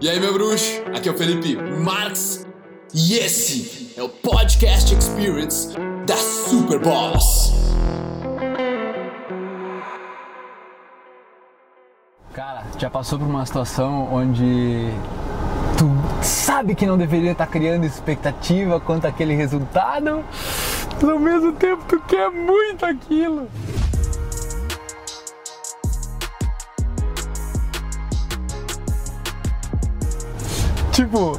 E aí, meu bruxo? Aqui é o Felipe Marx e esse é o Podcast Experience da Super Boss. Cara, já passou por uma situação onde tu sabe que não deveria estar criando expectativa quanto àquele resultado, mas ao mesmo tempo tu quer muito aquilo. Tipo,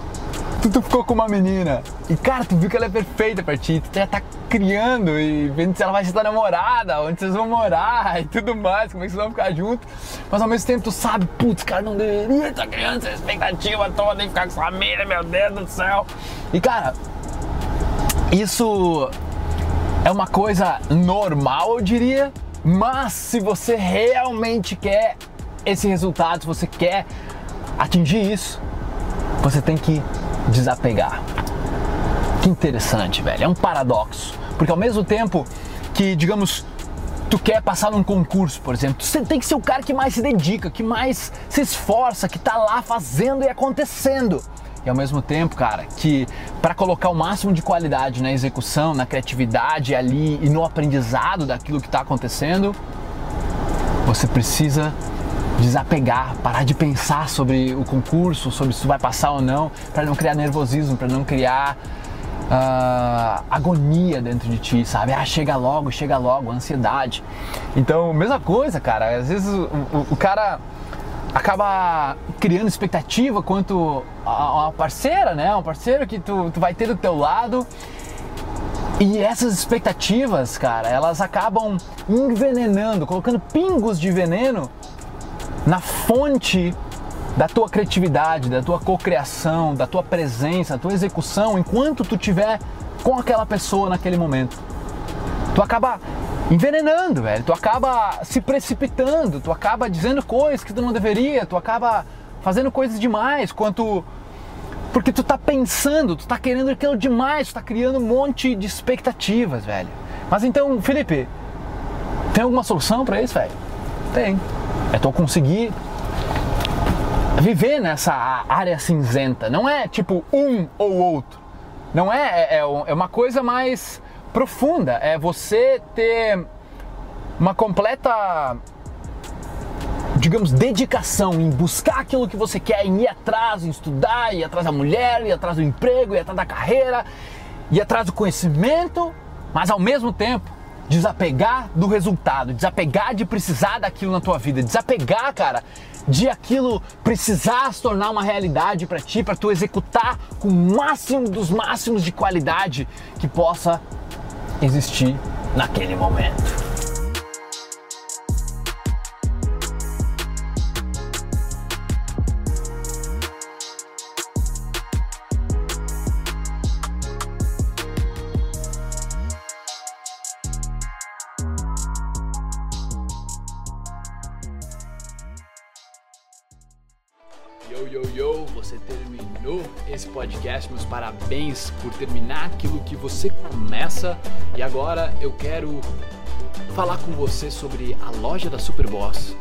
tu, tu ficou com uma menina e, cara, tu viu que ela é perfeita pra ti, tu já tá criando e vendo se ela vai ser tua namorada, onde vocês vão morar e tudo mais, como é que vocês vão ficar juntos. Mas ao mesmo tempo tu sabe, putz, cara, não deveria estar criando essa expectativa toda e ficar com essa mina, meu Deus do céu. E, cara, isso é uma coisa normal, eu diria, mas se você realmente quer esse resultado, se você quer atingir isso, você tem que desapegar. Que interessante, velho. É um paradoxo. Porque ao mesmo tempo que, digamos, tu quer passar num concurso, por exemplo, você tem que ser o cara que mais se dedica, que mais se esforça, que tá lá fazendo e acontecendo. E ao mesmo tempo, cara, que para colocar o máximo de qualidade na execução, na criatividade ali e no aprendizado daquilo que está acontecendo, você precisa desapegar, parar de pensar sobre o concurso, sobre se vai passar ou não, para não criar nervosismo, para não criar uh, agonia dentro de ti, sabe? Ah, chega logo, chega logo, ansiedade. Então, mesma coisa, cara. Às vezes o, o, o cara acaba criando expectativa quanto a uma parceira, né? Um parceiro que tu, tu vai ter do teu lado. E essas expectativas, cara, elas acabam envenenando, colocando pingos de veneno na fonte da tua criatividade, da tua cocriação, da tua presença, da tua execução, enquanto tu tiver com aquela pessoa naquele momento. Tu acaba envenenando, velho. Tu acaba se precipitando, tu acaba dizendo coisas que tu não deveria, tu acaba fazendo coisas demais, quanto porque tu tá pensando, tu tá querendo aquilo demais, tu tá criando um monte de expectativas, velho. Mas então, Felipe, tem alguma solução para isso, velho? Tem. É tu conseguir viver nessa área cinzenta. Não é tipo um ou outro. Não é, é, é uma coisa mais profunda. É você ter uma completa, digamos, dedicação em buscar aquilo que você quer, em ir atrás, em estudar, ir atrás da mulher, ir atrás do emprego, ir atrás da carreira, ir atrás do conhecimento, mas ao mesmo tempo desapegar do resultado, desapegar de precisar daquilo na tua vida, desapegar, cara, de aquilo precisar se tornar uma realidade para ti, para tu executar com o máximo dos máximos de qualidade que possa existir naquele momento. Yo, yo, yo, você terminou esse podcast. Meus parabéns por terminar aquilo que você começa. E agora eu quero falar com você sobre a loja da Superboss.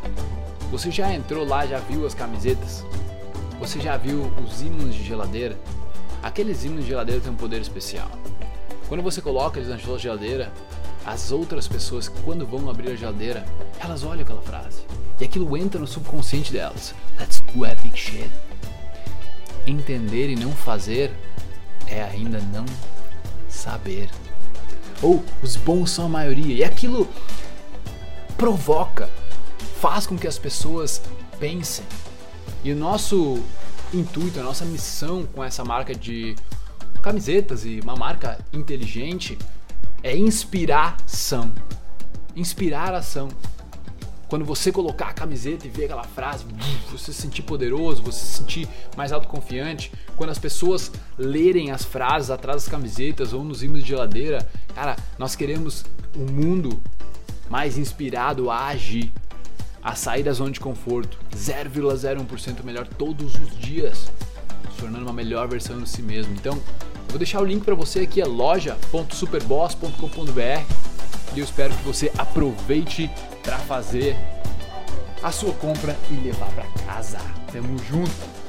Você já entrou lá, já viu as camisetas? Você já viu os ímãs de geladeira? Aqueles ímãs de geladeira têm um poder especial. Quando você coloca eles na sua geladeira, as outras pessoas, quando vão abrir a geladeira, elas olham aquela frase. E aquilo entra no subconsciente delas. Let's do epic shit. Entender e não fazer é ainda não saber. Ou os bons são a maioria. E aquilo provoca, faz com que as pessoas pensem. E o nosso intuito, a nossa missão com essa marca de camisetas e uma marca inteligente é inspiração. Inspirar ação. Quando você colocar a camiseta e ver aquela frase, você se sentir poderoso, você se sentir mais autoconfiante. Quando as pessoas lerem as frases atrás das camisetas ou nos ímãs de geladeira, cara, nós queremos um mundo mais inspirado a agir, a sair da zona de conforto, 0,01% melhor todos os dias, se tornando uma melhor versão de si mesmo. Então, eu vou deixar o link para você aqui, é loja.superboss.com.br e eu espero que você aproveite para fazer a sua compra e levar para casa. Tamo junto!